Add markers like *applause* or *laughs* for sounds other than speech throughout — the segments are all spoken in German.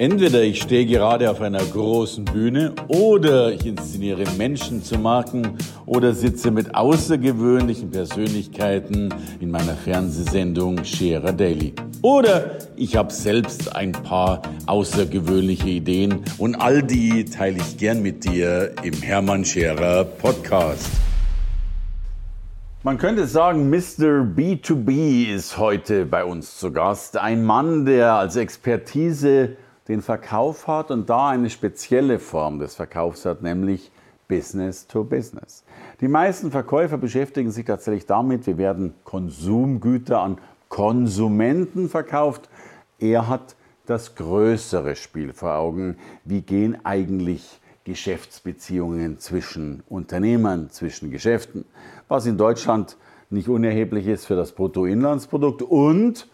Entweder ich stehe gerade auf einer großen Bühne oder ich inszeniere Menschen zu Marken oder sitze mit außergewöhnlichen Persönlichkeiten in meiner Fernsehsendung Scherer Daily. Oder ich habe selbst ein paar außergewöhnliche Ideen und all die teile ich gern mit dir im Hermann Scherer Podcast. Man könnte sagen, Mr. B2B ist heute bei uns zu Gast. Ein Mann, der als Expertise den Verkauf hat und da eine spezielle Form des Verkaufs hat, nämlich Business to Business. Die meisten Verkäufer beschäftigen sich tatsächlich damit, wie werden Konsumgüter an Konsumenten verkauft. Er hat das größere Spiel vor Augen. Wie gehen eigentlich Geschäftsbeziehungen zwischen Unternehmern, zwischen Geschäften, was in Deutschland nicht unerheblich ist für das Bruttoinlandsprodukt und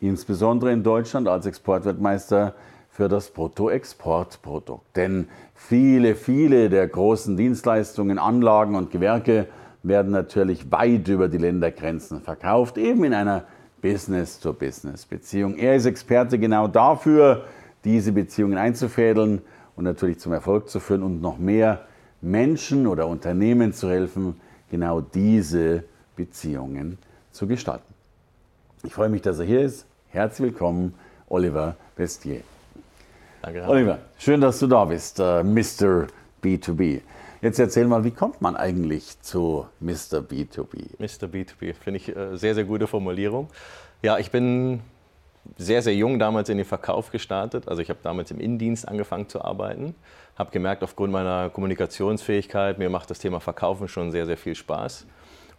insbesondere in Deutschland als Exportweltmeister für das Bruttoexportprodukt. Denn viele, viele der großen Dienstleistungen, Anlagen und Gewerke werden natürlich weit über die Ländergrenzen verkauft, eben in einer Business-to-Business-Beziehung. Er ist Experte genau dafür, diese Beziehungen einzufädeln und natürlich zum Erfolg zu führen und noch mehr Menschen oder Unternehmen zu helfen, genau diese Beziehungen zu gestalten. Ich freue mich, dass er hier ist. Herzlich willkommen, Oliver Bestier. Danke. Oliver, schön, dass du da bist, äh, Mr. B2B. Jetzt erzähl mal, wie kommt man eigentlich zu Mr. B2B? Mr. B2B, finde ich äh, sehr, sehr gute Formulierung. Ja, ich bin sehr, sehr jung damals in den Verkauf gestartet. Also ich habe damals im Innendienst angefangen zu arbeiten. Habe gemerkt, aufgrund meiner Kommunikationsfähigkeit, mir macht das Thema Verkaufen schon sehr, sehr viel Spaß.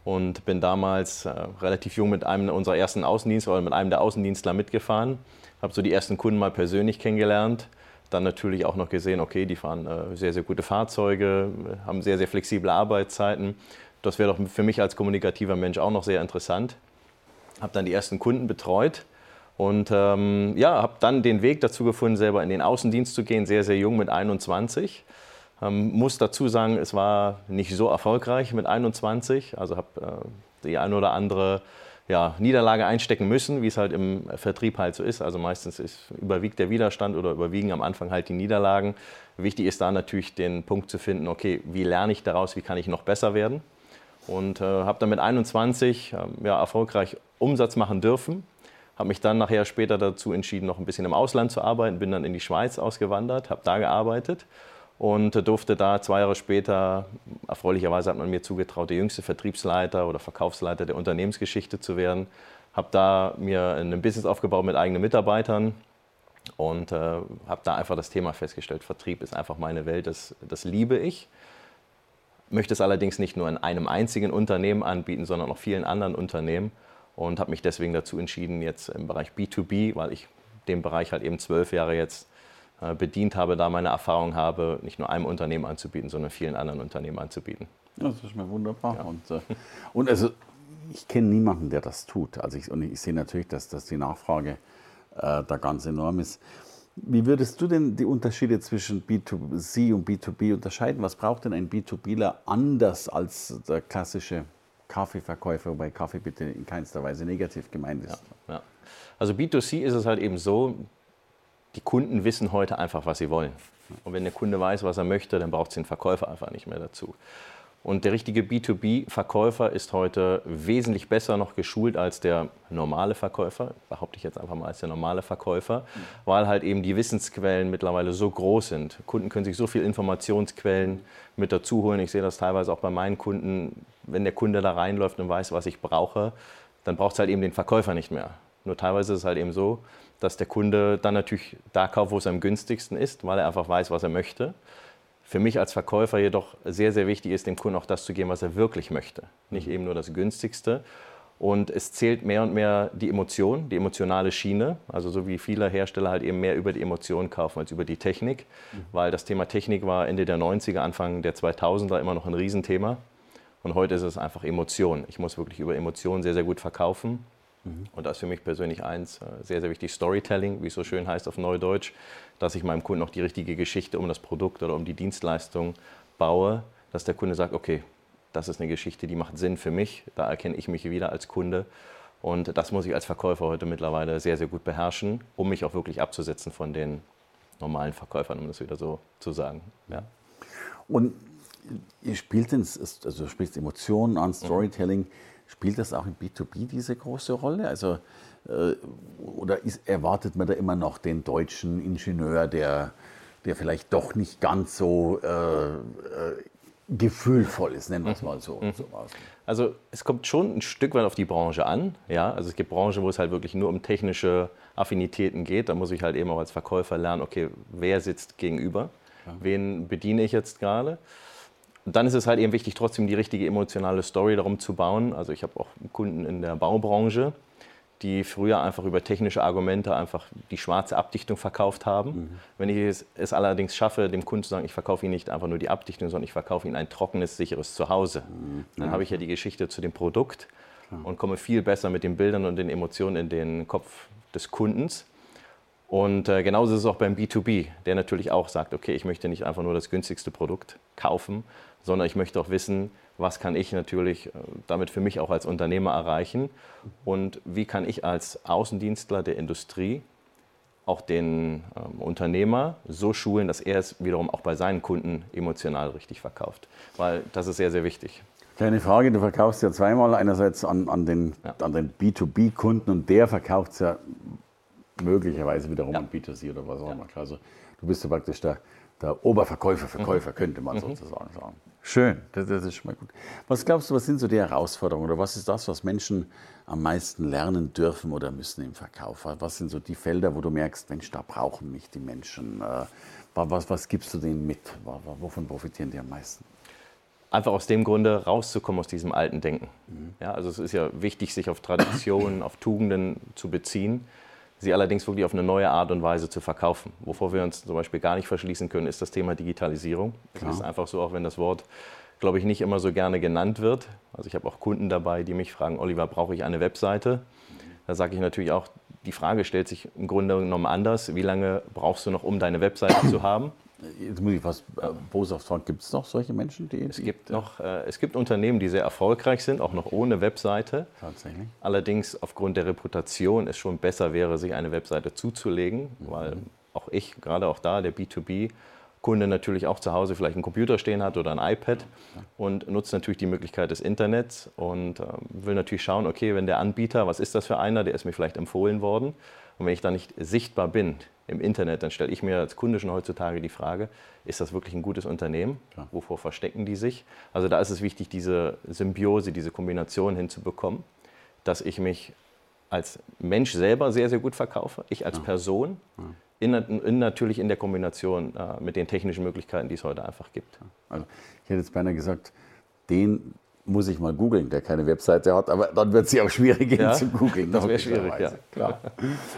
Und bin damals äh, relativ jung mit einem unserer ersten Außendienstler oder mit einem der Außendienstler mitgefahren habe so die ersten Kunden mal persönlich kennengelernt. Dann natürlich auch noch gesehen, okay, die fahren äh, sehr, sehr gute Fahrzeuge, haben sehr, sehr flexible Arbeitszeiten. Das wäre doch für mich als kommunikativer Mensch auch noch sehr interessant. Habe dann die ersten Kunden betreut und ähm, ja, habe dann den Weg dazu gefunden, selber in den Außendienst zu gehen, sehr, sehr jung mit 21. Ähm, muss dazu sagen, es war nicht so erfolgreich mit 21. Also habe äh, die eine oder andere ja, Niederlage einstecken müssen, wie es halt im Vertrieb halt so ist. Also meistens ist, überwiegt der Widerstand oder überwiegen am Anfang halt die Niederlagen. Wichtig ist da natürlich den Punkt zu finden, okay, wie lerne ich daraus, wie kann ich noch besser werden? Und äh, habe dann mit 21 äh, ja, erfolgreich Umsatz machen dürfen. Habe mich dann nachher später dazu entschieden, noch ein bisschen im Ausland zu arbeiten. Bin dann in die Schweiz ausgewandert, habe da gearbeitet und durfte da zwei Jahre später, erfreulicherweise hat man mir zugetraut, der jüngste Vertriebsleiter oder Verkaufsleiter der Unternehmensgeschichte zu werden. Habe da mir ein Business aufgebaut mit eigenen Mitarbeitern und äh, habe da einfach das Thema festgestellt, Vertrieb ist einfach meine Welt, das, das liebe ich. Möchte es allerdings nicht nur in einem einzigen Unternehmen anbieten, sondern auch vielen anderen Unternehmen und habe mich deswegen dazu entschieden, jetzt im Bereich B2B, weil ich den Bereich halt eben zwölf Jahre jetzt bedient habe, da meine Erfahrung habe, nicht nur einem Unternehmen anzubieten, sondern vielen anderen Unternehmen anzubieten. Ja, das ist mir wunderbar. Ja. Und, äh, und also ich kenne niemanden, der das tut. Also ich, und ich sehe natürlich, dass, dass die Nachfrage äh, da ganz enorm ist. Wie würdest du denn die Unterschiede zwischen B2C und B2B unterscheiden? Was braucht denn ein B2Bler anders als der klassische Kaffeeverkäufer, wobei Kaffee bitte in keinster Weise negativ gemeint ist? Ja, ja. Also B2C ist es halt eben so, die Kunden wissen heute einfach, was sie wollen. Und wenn der Kunde weiß, was er möchte, dann braucht es den Verkäufer einfach nicht mehr dazu. Und der richtige B2B-Verkäufer ist heute wesentlich besser noch geschult als der normale Verkäufer, behaupte ich jetzt einfach mal als der normale Verkäufer, weil halt eben die Wissensquellen mittlerweile so groß sind. Kunden können sich so viele Informationsquellen mit dazu holen. Ich sehe das teilweise auch bei meinen Kunden. Wenn der Kunde da reinläuft und weiß, was ich brauche, dann braucht es halt eben den Verkäufer nicht mehr. Nur teilweise ist es halt eben so, dass der Kunde dann natürlich da kauft, wo es am günstigsten ist, weil er einfach weiß, was er möchte. Für mich als Verkäufer jedoch sehr, sehr wichtig ist, dem Kunden auch das zu geben, was er wirklich möchte. Nicht eben nur das günstigste. Und es zählt mehr und mehr die Emotion, die emotionale Schiene. Also so wie viele Hersteller halt eben mehr über die Emotionen kaufen als über die Technik. Mhm. Weil das Thema Technik war Ende der 90er, Anfang der 2000er immer noch ein Riesenthema. Und heute ist es einfach Emotion. Ich muss wirklich über Emotionen sehr, sehr gut verkaufen. Mhm. Und das ist für mich persönlich eins, äh, sehr, sehr wichtig, Storytelling, wie es so schön heißt auf Neudeutsch, dass ich meinem Kunden auch die richtige Geschichte um das Produkt oder um die Dienstleistung baue, dass der Kunde sagt, okay, das ist eine Geschichte, die macht Sinn für mich, da erkenne ich mich wieder als Kunde. Und das muss ich als Verkäufer heute mittlerweile sehr, sehr gut beherrschen, um mich auch wirklich abzusetzen von den normalen Verkäufern, um das wieder so zu sagen. Ja. Und ihr spielt ins, also du spielst Emotionen an, Storytelling. Mhm. Spielt das auch im B2B diese große Rolle? Also, äh, oder ist, erwartet man da immer noch den deutschen Ingenieur, der, der vielleicht doch nicht ganz so äh, äh, gefühlvoll ist, nennen wir es mal so. Mhm. Also es kommt schon ein Stück weit auf die Branche an. Ja? Also es gibt Branchen, wo es halt wirklich nur um technische Affinitäten geht. Da muss ich halt eben auch als Verkäufer lernen, okay, wer sitzt gegenüber, wen bediene ich jetzt gerade. Und dann ist es halt eben wichtig, trotzdem die richtige emotionale Story darum zu bauen. Also ich habe auch Kunden in der Baubranche, die früher einfach über technische Argumente einfach die schwarze Abdichtung verkauft haben. Mhm. Wenn ich es, es, allerdings schaffe, dem Kunden zu sagen, ich verkaufe Ihnen nicht einfach nur die Abdichtung, sondern ich verkaufe Ihnen ein trockenes, sicheres Zuhause, mhm. dann habe ich ja die Geschichte zu dem Produkt und komme viel besser mit den Bildern und den Emotionen in den Kopf des Kundens. Und äh, genauso ist es auch beim B2B, der natürlich auch sagt, okay, ich möchte nicht einfach nur das günstigste Produkt kaufen, sondern ich möchte auch wissen, was kann ich natürlich äh, damit für mich auch als Unternehmer erreichen und wie kann ich als Außendienstler der Industrie auch den ähm, Unternehmer so schulen, dass er es wiederum auch bei seinen Kunden emotional richtig verkauft. Weil das ist sehr, sehr wichtig. Kleine Frage, du verkaufst ja zweimal, einerseits an, an den, ja. den B2B-Kunden und der verkauft es ja möglicherweise wiederum ja. an B2C oder was auch immer. Ja. Also du bist ja praktisch der, der Oberverkäufer, Verkäufer, mhm. könnte man mhm. sozusagen sagen. Schön, das, das, ist schon mal gut. Was glaubst du, was sind so die Herausforderungen oder was ist das, was Menschen am meisten lernen dürfen oder müssen im Verkauf? Was sind so die Felder, wo du merkst, Mensch, da brauchen mich die Menschen? Äh, was, was gibst du denen mit? Wovon profitieren die am meisten? Einfach aus dem Grunde rauszukommen aus diesem alten Denken. Mhm. Ja, also es ist ja wichtig, sich auf Traditionen, *coughs* auf Tugenden zu beziehen sie allerdings wirklich auf eine neue Art und Weise zu verkaufen. Wovor wir uns zum Beispiel gar nicht verschließen können, ist das Thema Digitalisierung. Es ist einfach so, auch wenn das Wort, glaube ich, nicht immer so gerne genannt wird. Also ich habe auch Kunden dabei, die mich fragen, Oliver, brauche ich eine Webseite? Da sage ich natürlich auch, die Frage stellt sich im Grunde genommen anders. Wie lange brauchst du noch, um deine Webseite zu haben? Jetzt muss ich fast äh, boshaft fragen, gibt es noch solche Menschen, die... Es gibt, noch, äh, es gibt Unternehmen, die sehr erfolgreich sind, auch noch ohne Webseite. Tatsächlich. Allerdings aufgrund der Reputation es schon besser wäre, sich eine Webseite zuzulegen, mhm. weil auch ich, gerade auch da, der B2B, Kunde natürlich auch zu Hause vielleicht einen Computer stehen hat oder ein iPad und nutzt natürlich die Möglichkeit des Internets und äh, will natürlich schauen, okay, wenn der Anbieter, was ist das für einer, der ist mir vielleicht empfohlen worden und wenn ich da nicht sichtbar bin im Internet, dann stelle ich mir als Kunde schon heutzutage die Frage, ist das wirklich ein gutes Unternehmen? Ja. Wovor verstecken die sich? Also da ist es wichtig, diese Symbiose, diese Kombination hinzubekommen, dass ich mich als Mensch selber sehr, sehr gut verkaufe, ich als ja. Person, ja. In, in, natürlich in der Kombination äh, mit den technischen Möglichkeiten, die es heute einfach gibt. Also ich hätte jetzt beinahe gesagt, den muss ich mal googeln, der keine Webseite hat, aber dann wird es ja auch schwierig gehen ja, zu googeln. Das wäre schwierig, ja. Klar.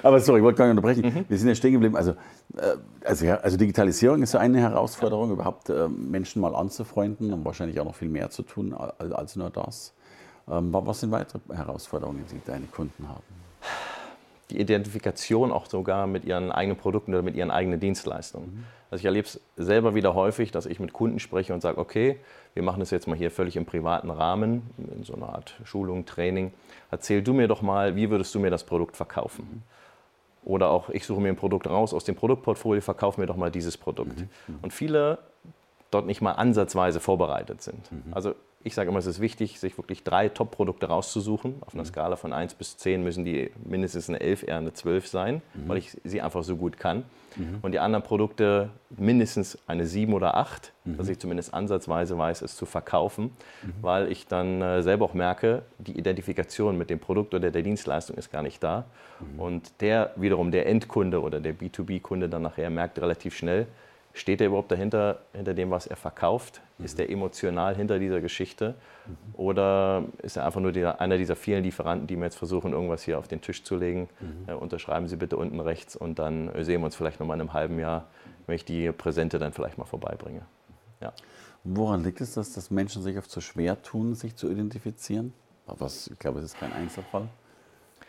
Aber sorry, ich wollte gar nicht unterbrechen. Mhm. Wir sind ja stehen geblieben. Also, äh, also, also, Digitalisierung ist so eine Herausforderung, überhaupt äh, Menschen mal anzufreunden und wahrscheinlich auch noch viel mehr zu tun als nur das. Ähm, was sind weitere Herausforderungen, die deine Kunden haben? Die Identifikation auch sogar mit ihren eigenen Produkten oder mit ihren eigenen Dienstleistungen. Mhm. Also ich erlebe es selber wieder häufig, dass ich mit Kunden spreche und sage, okay, wir machen das jetzt mal hier völlig im privaten Rahmen, in so einer Art Schulung, Training. Erzähl du mir doch mal, wie würdest du mir das Produkt verkaufen? Mhm. Oder auch, ich suche mir ein Produkt raus aus dem Produktportfolio, verkauf mir doch mal dieses Produkt. Mhm. mhm. Und viele dort nicht mal ansatzweise vorbereitet sind. Mhm. Also ich sage immer, es ist wichtig, sich wirklich drei Top-Produkte rauszusuchen. Auf einer mhm. Skala von 1 bis 10 müssen die mindestens eine 11, eher eine 12 sein, mhm. weil ich sie einfach so gut kann. Mhm. Und die anderen Produkte mindestens eine 7 oder 8, mhm. dass ich zumindest ansatzweise weiß, es zu verkaufen, mhm. weil ich dann äh, selber auch merke, die Identifikation mit dem Produkt oder der Dienstleistung ist gar nicht da. Mhm. Und der wiederum, der Endkunde oder der B2B-Kunde dann nachher merkt relativ schnell, Steht er überhaupt dahinter, hinter dem, was er verkauft? Mhm. Ist er emotional hinter dieser Geschichte? Mhm. Oder ist er einfach nur der, einer dieser vielen Lieferanten, die mir jetzt versuchen, irgendwas hier auf den Tisch zu legen? Mhm. Äh, unterschreiben Sie bitte unten rechts und dann sehen wir uns vielleicht nochmal in einem halben Jahr, wenn ich die Präsente dann vielleicht mal vorbeibringe. Ja. Woran liegt es, dass, dass Menschen sich oft so schwer tun, sich zu identifizieren? Was, ich glaube, es ist kein Einzelfall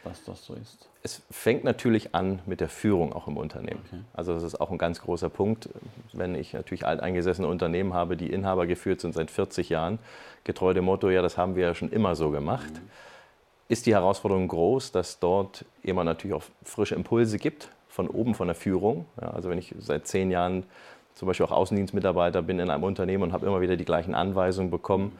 dass das so ist? Es fängt natürlich an mit der Führung auch im Unternehmen. Okay. Also das ist auch ein ganz großer Punkt. Wenn ich natürlich alteingesessene Unternehmen habe, die Inhaber geführt sind seit 40 Jahren, getreu dem Motto, ja, das haben wir ja schon immer so gemacht, mhm. ist die Herausforderung groß, dass dort jemand natürlich auch frische Impulse gibt, von oben, von der Führung. Ja, also wenn ich seit zehn Jahren zum Beispiel auch Außendienstmitarbeiter bin in einem Unternehmen und habe immer wieder die gleichen Anweisungen bekommen, ähm,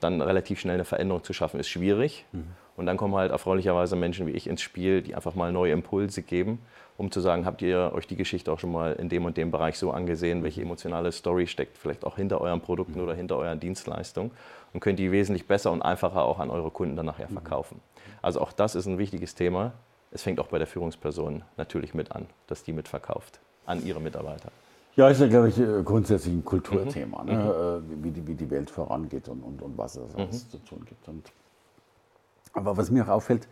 dann relativ schnell eine Veränderung zu schaffen, ist schwierig. Mhm. Und dann kommen halt erfreulicherweise Menschen wie ich ins Spiel, die einfach mal neue Impulse geben, um zu sagen, habt ihr euch die Geschichte auch schon mal in dem und dem Bereich so angesehen, welche emotionale Story steckt vielleicht auch hinter euren Produkten oder hinter euren Dienstleistungen und könnt die wesentlich besser und einfacher auch an eure Kunden dann nachher verkaufen. Also auch das ist ein wichtiges Thema. Es fängt auch bei der Führungsperson natürlich mit an, dass die mitverkauft an ihre Mitarbeiter. Ja, ist ja, glaube ich, äh, grundsätzlich ein Kulturthema, mhm. ne? Mhm. Äh, wie, die, wie die Welt vorangeht und, und, und was es alles mhm. zu tun gibt. Und, aber was mir auch auffällt,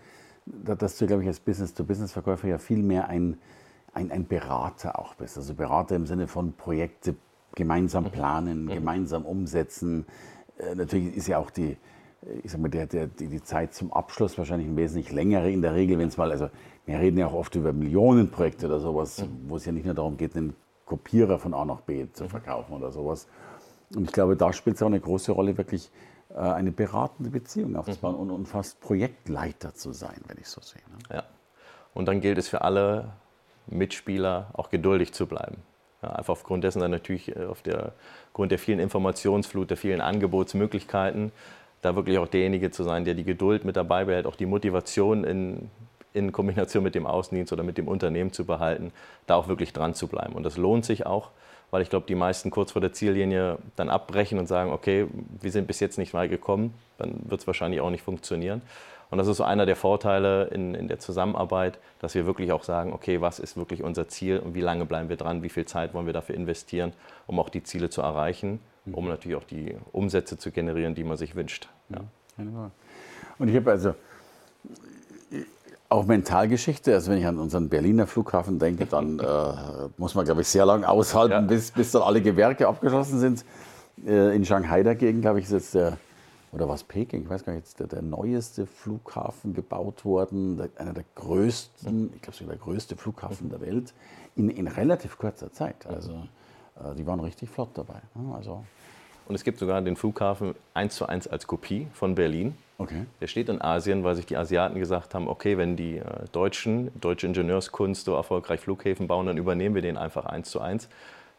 dass du, glaube ich, als Business-to-Business-Verkäufer ja viel mehr ein, ein, ein, Berater auch bist. Also Berater im Sinne von Projekte gemeinsam mhm. planen, mhm. gemeinsam umsetzen. Äh, natürlich ist ja auch die, ich sag mal, der, der, die, die Zeit zum Abschluss wahrscheinlich ein wesentlich längere in der Regel, wenn es mal, also wir reden ja auch oft über Millionenprojekte oder sowas, mhm. wo es ja nicht nur darum geht, einen Kopierer von A nach B zu verkaufen oder sowas. Und ich glaube, da spielt es auch eine große Rolle, wirklich äh, eine beratende Beziehung aufzubauen mhm. und, und, fast Projektleiter zu sein, wenn ich so sehe. Ne? Ja. Und dann gilt es für alle Mitspieler auch geduldig zu bleiben. Ja, einfach aufgrund dessen dann natürlich äh, aufgrund der vielen Informationsflut, der vielen Angebotsmöglichkeiten, da wirklich auch derjenige zu sein, der die Geduld mit dabei behält, auch die Motivation in in Kombination mit dem Außendienst oder mit dem Unternehmen zu behalten, da auch wirklich dran zu bleiben. Und das lohnt sich auch, weil ich glaube, die meisten kurz vor der Ziellinie dann abbrechen und sagen, okay, wir sind bis jetzt nicht weit gekommen, dann wird es wahrscheinlich auch nicht funktionieren. Und das ist so einer der Vorteile in, in der Zusammenarbeit, dass wir wirklich auch sagen, okay, was ist wirklich unser Ziel und wie lange bleiben wir dran, wie viel Zeit wollen wir dafür investieren, um auch die Ziele zu erreichen, um natürlich auch die Umsätze zu generieren, die man sich wünscht. Ja. Und ich habe also auch Mentalgeschichte. Also wenn ich an unseren Berliner Flughafen denke, dann *laughs* äh, muss man, glaube ich, sehr lange aushalten, ja. bis, bis dann alle Gewerke abgeschlossen sind. Äh, in Shanghai dagegen, glaube ich, ist jetzt der, oder was Peking, ich weiß gar nicht, jetzt der, der neueste Flughafen gebaut worden, der, einer der größten, ich glaube sogar der größte Flughafen der Welt, in, in relativ kurzer Zeit. Also äh, die waren richtig flott dabei. Also, und es gibt sogar den Flughafen eins zu eins als Kopie von Berlin. Okay. Der steht in Asien, weil sich die Asiaten gesagt haben, okay, wenn die äh, Deutschen, deutsche Ingenieurskunst so erfolgreich Flughäfen bauen, dann übernehmen wir den einfach eins zu eins.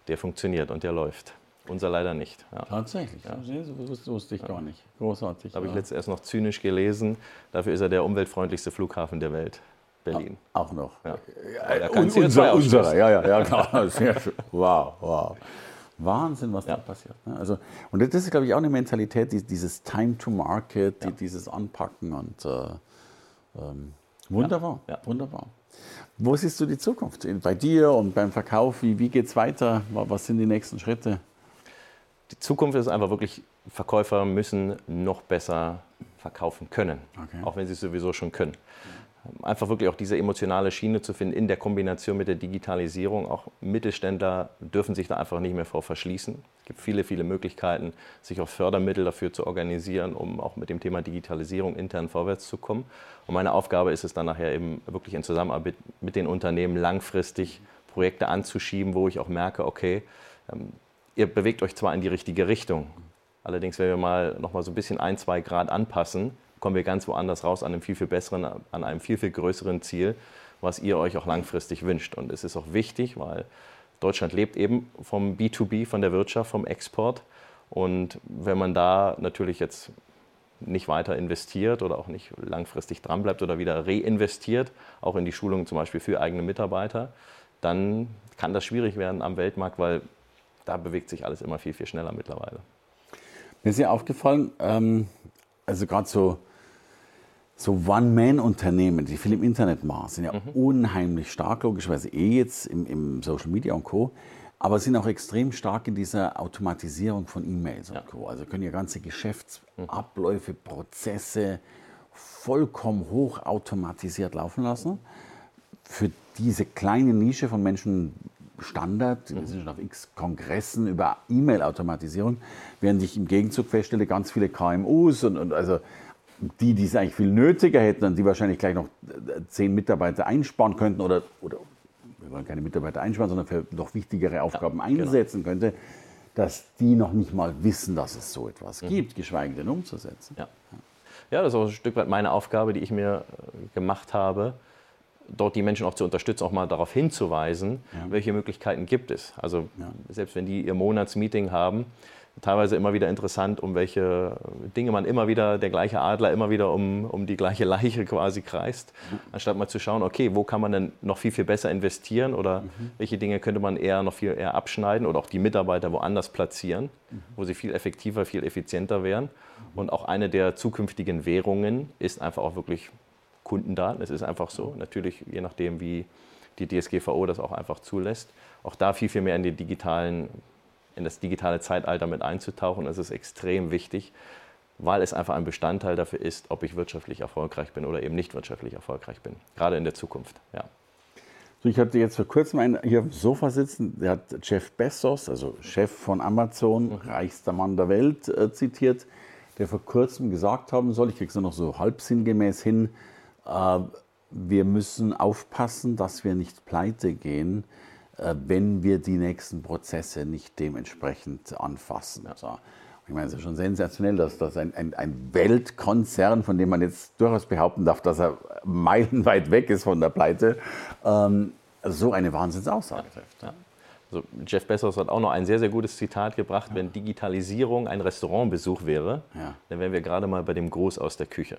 Der funktioniert und der läuft. Unser leider nicht. Ja. Tatsächlich, ja. das wusste ich ja. gar nicht. Großartig. Habe ich letztes erst noch zynisch gelesen. Dafür ist er der umweltfreundlichste Flughafen der Welt. Berlin. Auch noch. Ja. Ja, unser, unserer, ja, ja, ja, klar. *laughs* Wow, wow. Wahnsinn, was ja. da passiert. Ne? Also, und das ist, glaube ich, auch eine Mentalität, dieses Time to Market, ja. dieses Anpacken und äh, ähm, wunderbar, wunderbar. Wo siehst du die Zukunft? Bei dir und beim Verkauf, wie, wie geht es weiter? Was sind die nächsten Schritte? Die Zukunft ist einfach wirklich, Verkäufer müssen noch besser verkaufen können, okay. auch wenn sie es sowieso schon können einfach wirklich auch diese emotionale Schiene zu finden in der Kombination mit der Digitalisierung. Auch Mittelständler dürfen sich da einfach nicht mehr vor verschließen. Es gibt viele, viele Möglichkeiten, sich auch Fördermittel dafür zu organisieren, um auch mit dem Thema Digitalisierung intern vorwärts zu kommen. Und meine Aufgabe ist es dann nachher eben wirklich in Zusammenarbeit mit den Unternehmen langfristig Projekte anzuschieben, wo ich auch merke, okay, ähm, ihr bewegt euch zwar in die richtige Richtung, allerdings wenn wir mal noch mal so ein bisschen ein, zwei Grad anpassen, kommen wir ganz woanders raus, an einem viel, viel besseren, an einem viel, viel größeren Ziel, was ihr euch auch langfristig wünscht. Und es ist auch wichtig, weil Deutschland lebt eben vom B2B, von der Wirtschaft, vom Export. Und wenn man da natürlich jetzt nicht weiter investiert oder auch nicht langfristig dranbleibt oder wieder reinvestiert, auch in die Schulung zum Beispiel für eigene Mitarbeiter, dann kann das schwierig werden am Weltmarkt, weil da bewegt sich alles immer viel, viel schneller mittlerweile. Mir ist ja aufgefallen, ähm, also gerade so so One-Man-Unternehmen, die viel im Internet machen, sind ja mhm. unheimlich stark, logischerweise eh jetzt im, im, Social Media und Co., aber sind auch extrem stark in dieser Automatisierung von E-Mails und ja. Co. Also können ja ganze Geschäftsabläufe, Prozesse vollkommen hochautomatisiert laufen lassen. Für diese kleine Nische von Menschen Standard, wir sind schon auf x Kongressen über E-Mail-Automatisierung, während ich im Gegenzug feststelle, ganz viele KMUs und, und also die, die es eigentlich viel nötiger hätten und die wahrscheinlich gleich noch äh, zehn Mitarbeiter einsparen könnten oder, oder wir wollen keine Mitarbeiter einsparen, sondern für noch wichtigere Aufgaben ja, genau. einsetzen genau. könnte, dass die noch nicht mal wissen, dass es so etwas mhm. gibt, geschweige denn umzusetzen. Ja. ja, das ist auch ein Stück weit meine Aufgabe, die ich mir äh, gemacht habe, dort die Menschen auch zu unterstützen, auch mal darauf hinzuweisen, ja. welche Möglichkeiten gibt es. Also ja. selbst wenn die ihr Monatsmeeting haben, teilweise immer wieder interessant, um welche Dinge man immer wieder, der gleiche Adler immer wieder um, um die gleiche Leiche quasi kreist, anstatt mal zu schauen, okay, wo kann man denn noch viel, viel besser investieren oder mhm. welche Dinge könnte man eher noch viel eher abschneiden oder auch die Mitarbeiter woanders platzieren, mhm. wo sie viel effektiver, viel effizienter wären. Und auch eine der zukünftigen Währungen ist einfach auch wirklich Kundendaten. Es ist einfach so. Natürlich, je nachdem, wie die DSGVO das auch einfach zulässt, auch da viel, viel mehr in, die digitalen, in das digitale Zeitalter mit einzutauchen. Das ist extrem wichtig, weil es einfach ein Bestandteil dafür ist, ob ich wirtschaftlich erfolgreich bin oder eben nicht wirtschaftlich erfolgreich bin. Gerade in der Zukunft. Ja. Ich hatte jetzt vor kurzem einen hier auf dem Sofa sitzen, der hat Jeff Bezos, also Chef von Amazon, mhm. reichster Mann der Welt, äh, zitiert, der vor kurzem gesagt haben soll, ich kriege es nur noch so halb sinngemäß hin, äh, wir müssen aufpassen, dass wir nicht pleite gehen, wenn wir die nächsten Prozesse nicht dementsprechend anfassen. Also, ich meine, es ist schon sensationell, dass das ein, ein, ein, Weltkonzern, von dem man jetzt durchaus behaupten darf, dass er meilenweit weg ist von der Pleite, ähm, so eine Wahnsinnsaussage trifft. Ja. Also Jeff Bezos hat auch noch ein sehr, sehr gutes Zitat gebracht, ja. wenn Digitalisierung ein Restaurantbesuch wäre, ja. dann wären wir gerade mal bei dem Groß aus der Küche.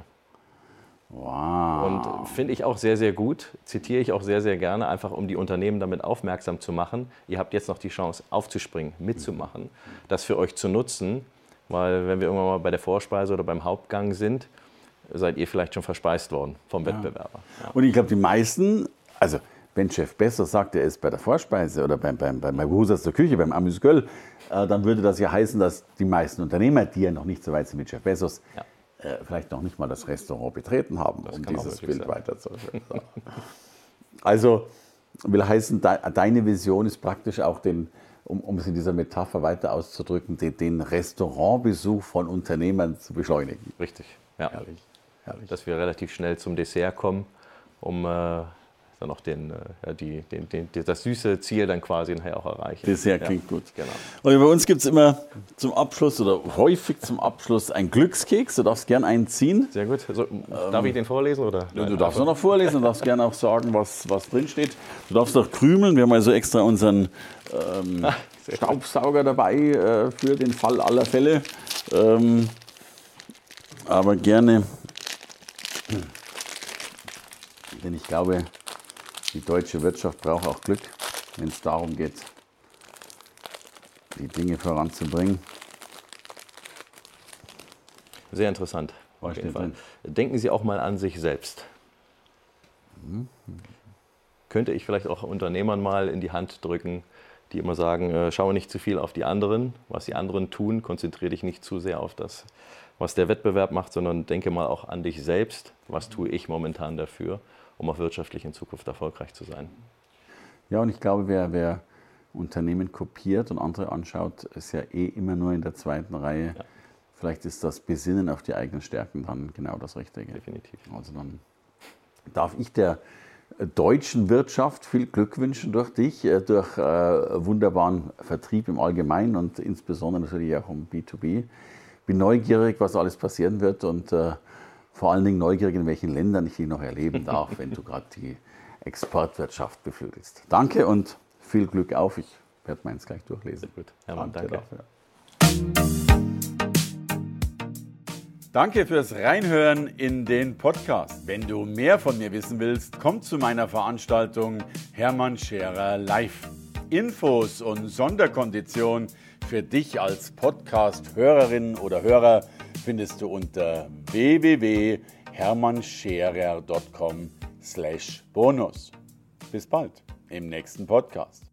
Wow. Und finde ich auch sehr, sehr gut, zitiere ich auch sehr, sehr gerne, einfach um die Unternehmen damit aufmerksam zu machen. Ihr habt jetzt noch die Chance aufzuspringen, mitzumachen, das für euch zu nutzen, weil wenn wir irgendwann mal bei der Vorspeise oder beim Hauptgang sind, seid ihr vielleicht schon verspeist worden vom Wettbewerber. Ja. Und ich glaube, die meisten, also wenn Chef Besser sagt, er ist bei der Vorspeise oder beim, beim, beim, beim Husers der Küche, beim Amüs Göll, äh, dann würde das ja heißen, dass die meisten Unternehmer, die ja noch nicht so weit sind mit Chef Bezos, ja äh, vielleicht noch nicht mal das Restaurant betreten haben, das um dieses Bild weiterzuführen. *laughs* also will heißen, deine Vision ist praktisch auch den, um, um es in dieser Metapher weiter auszudrücken, den, den Restaurantbesuch von Unternehmern zu beschleunigen. Richtig, ja. Herrlich. Herrlich. Dass wir relativ schnell zum Dessert kommen, um äh, dann auch den, äh, die, den, den, das süße Ziel dann quasi nachher auch erreichen. Dessert klingt ja, gut. Genau. Und bei uns gibt es immer zum Abschluss oder häufig zum Abschluss einen Glückskeks. Du darfst gerne einen ziehen. Sehr gut. Also, darf ähm, ich den vorlesen? Oder? Du, du darfst noch vorlesen und darfst gerne auch sagen, was, was drin steht. Du darfst auch krümeln. Wir haben also extra unseren ähm, *laughs* ah, Staubsauger dabei äh, für den Fall aller Fälle. Ähm, aber gerne. Denn ich glaube, die deutsche Wirtschaft braucht auch Glück, wenn es darum geht, die Dinge voranzubringen. Sehr interessant. Auf jeden Fall. Denken Sie auch mal an sich selbst. Mhm. Könnte ich vielleicht auch Unternehmern mal in die Hand drücken, die immer sagen, äh, schaue nicht zu viel auf die anderen, was die anderen tun, konzentriere dich nicht zu sehr auf das, was der Wettbewerb macht, sondern denke mal auch an dich selbst, was tue ich momentan dafür um auch wirtschaftlich in Zukunft erfolgreich zu sein. Ja, und ich glaube, wer, wer Unternehmen kopiert und andere anschaut, ist ja eh immer nur in der zweiten Reihe. Ja. Vielleicht ist das Besinnen auf die eigenen Stärken dann genau das Richtige. Definitiv. Also dann darf ich der deutschen Wirtschaft viel Glück wünschen durch dich, äh, durch äh, wunderbaren Vertrieb im Allgemeinen und insbesondere natürlich auch um B2B. Bin neugierig, was alles passieren wird und äh, vor allen Dingen neugierig, in welchen Ländern ich die noch erleben darf, wenn du gerade die Exportwirtschaft beflügelst. Danke und viel Glück auf. Ich werde meins gleich durchlesen. Sehr gut. Hermann, danke. danke. Danke fürs Reinhören in den Podcast. Wenn du mehr von mir wissen willst, komm zu meiner Veranstaltung Hermann Scherer Live. Infos und Sonderkonditionen für dich als Podcast-Hörerin oder Hörer findest du unter www.hermannscherer.com/bonus. Bis bald im nächsten Podcast.